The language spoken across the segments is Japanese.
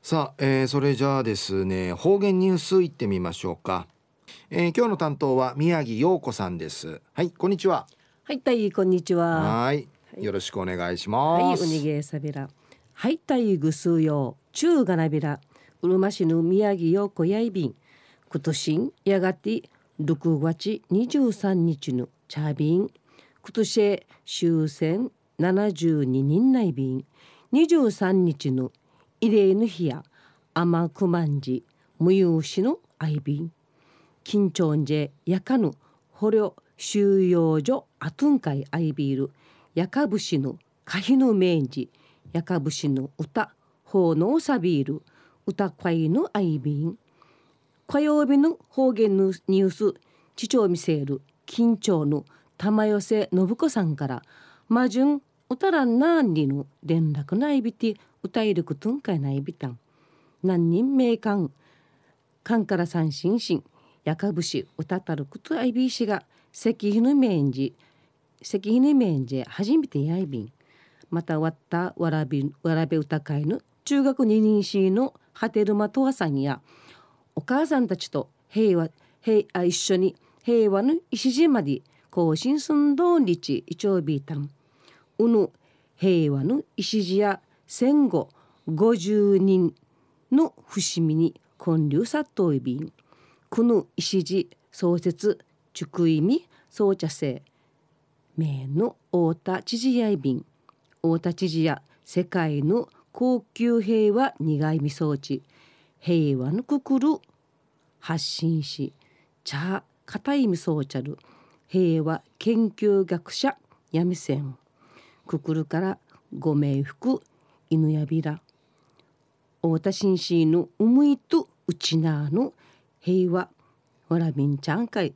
さあ、えー、それじゃあですね方言ニュースいってみましょうか、えー、今日の担当は宮城陽子さんです。はいこんにちは。はいたいこんにちは。はいよろしくお願いします。はいおにげさびら。はいたいぐすうよ中がなびら。うるま市の宮城陽子やいびん。今年やがて6月23日のチャービン今年終戦72人内便23日の慰霊の日や甘くまんじ無有しの愛便緊張んじやかぬ捕虜収容所あとんかい愛ビールやかぶしのかひのめんじやかぶしの歌ほうのさびる歌かいの愛便火曜日の方言のニュース地長見せる緊張の玉寄せ信子さんから魔順歌らんなんりの連絡ないびて歌いるくとんかいないびたん。何人名官官から三心身やかぶし歌たるくとあいびしが石碑の面じ石碑の面じ初めてやいびん。またわったわらびわらべ歌会の中学二人しのハテルマトアさんやお母さんたちと平和平あ一緒に平和の石島で更新寸胴日一応ビータンうぬ平和の石や戦後50人の伏見に建立殺到いびんこの石地創設竹意味総茶生名の太田知事やいびん太田知事や世界の高級平和苦いみ装置。平和のくくる発信し茶固いみそうちゃる。平和研究学者やみせん。くくるからご冥福犬やびら。太田紳士の思いとうちなの平和わらびんちゃんかい。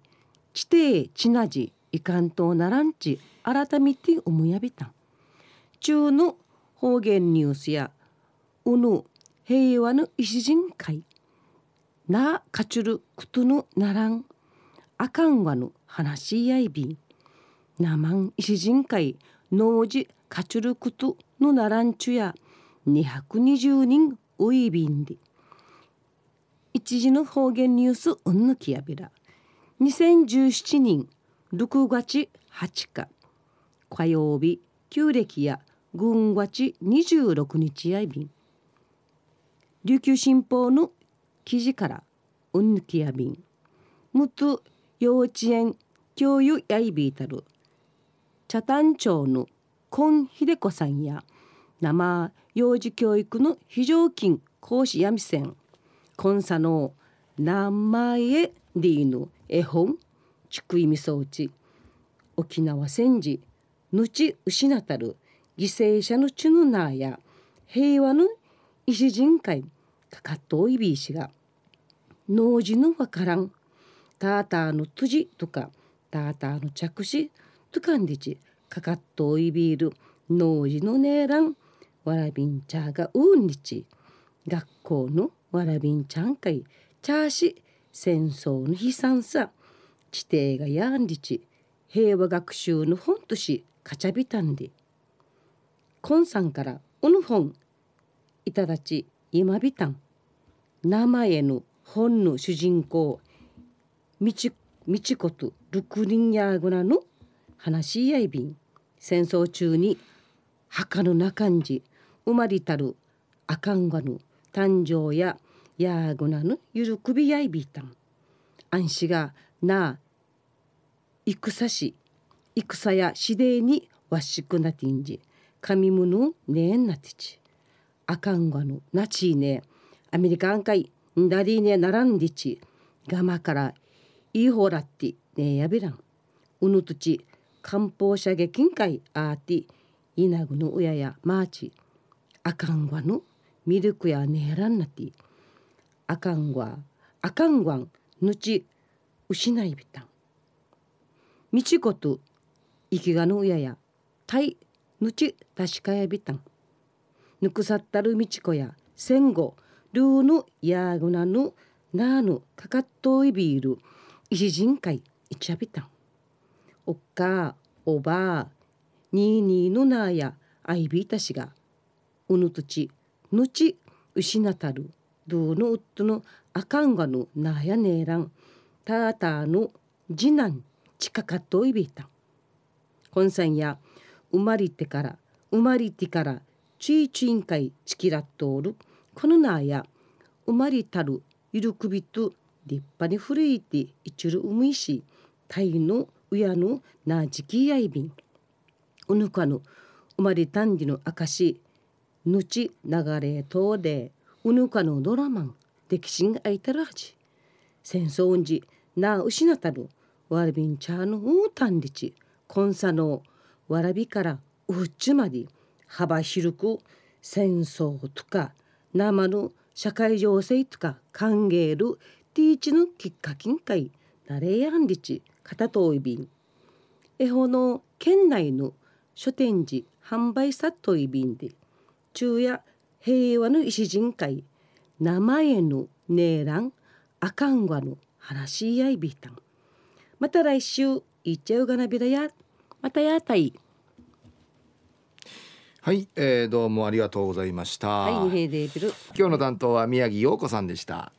地底ちなじいかんとならんち改めて思いやびたん。中の方言ニュースやうぬ平和の石人会なかちゅることのならん。あかんわの話し合いびん。なまん石人会農事かちゅることのならんちゅや220人おいびんで一時の方言ニュースうんぬきやびら。2017年6月8日。火曜日旧暦や軍月26日やいびん。琉球新報の記事からうんぬきやびん。むつ幼稚園教諭やいびいたる。茶谷町の今秀子さんや生幼児教育の非常勤講師やみせんコンサの名前ディーヌ絵本ちくいみ装置沖縄戦時ぬち失たる犠牲者のチュヌナーや平和の石人会かかっといびいしが農事のわからんターターの辻とかターターの着手とかんでちかかっとおいびいる農事のねえらん。わらびんちゃがうんにち。学校のわらびんちゃん会。チャーシ戦争の悲惨さ。地底がやんりち。平和学習の本としかちゃびたんで。コンさんからおの本。いただち今びたん。名前の本の主人公。みちみちことルクリンヤーグナの話し合いびん。戦争中に墓の中んじ生まれたるあかんがぬ誕生ややぐなぬゆるくびやいびいたん安心がな戦し戦やしでにわしくなてんじ。神むぬねえんなてち。あかんがぬなちいねアメリカンかいんだりねならんでち。がまからいいほらってねえやびらん。うぬとち漢方射撃会あーていなぐの親やマーチあかんわぬミルクやねえらんなてあかんわあかんわんぬち失いびたんみちこと生きがの親やたいぬちたしかやびたん。ぬくさったるみちこや戦後ルーぬやぐなぬなーぬかかっといびいる石人会いちゃびたん。おっかおばにいにいのなやあいびいたしがうぬとちぬち失たるどうの夫のあかんがのなやねえらんたーたーの次男近かっといびいた。本山や生まれてから生まれてからちいちいんかいちきらっとおるこのなや生まれたるゆるくびと立派に古いていちるうむいしたいのうやのなじきやいびん。うぬかの生まれたんじのあかしぬち流れとでうぬかのドラマン歴史があいたらはじ。戦争んじなあ失ったるわらびんちゃのうたんりちこんさのわらびからうっちまで幅広く戦争とか生の社会情勢とか歓迎るティーチのきっかけんかいなれやんりち。片といびんえほの県内の書店時販売さといびんで昼夜平和の石人会名前のねえらんあかんわの話し合いびたん。また来週いっちゃうがなびらや。またやたい。はい、えー、どうもありがとうございました、はい、今日の担当は宮城陽子さんでした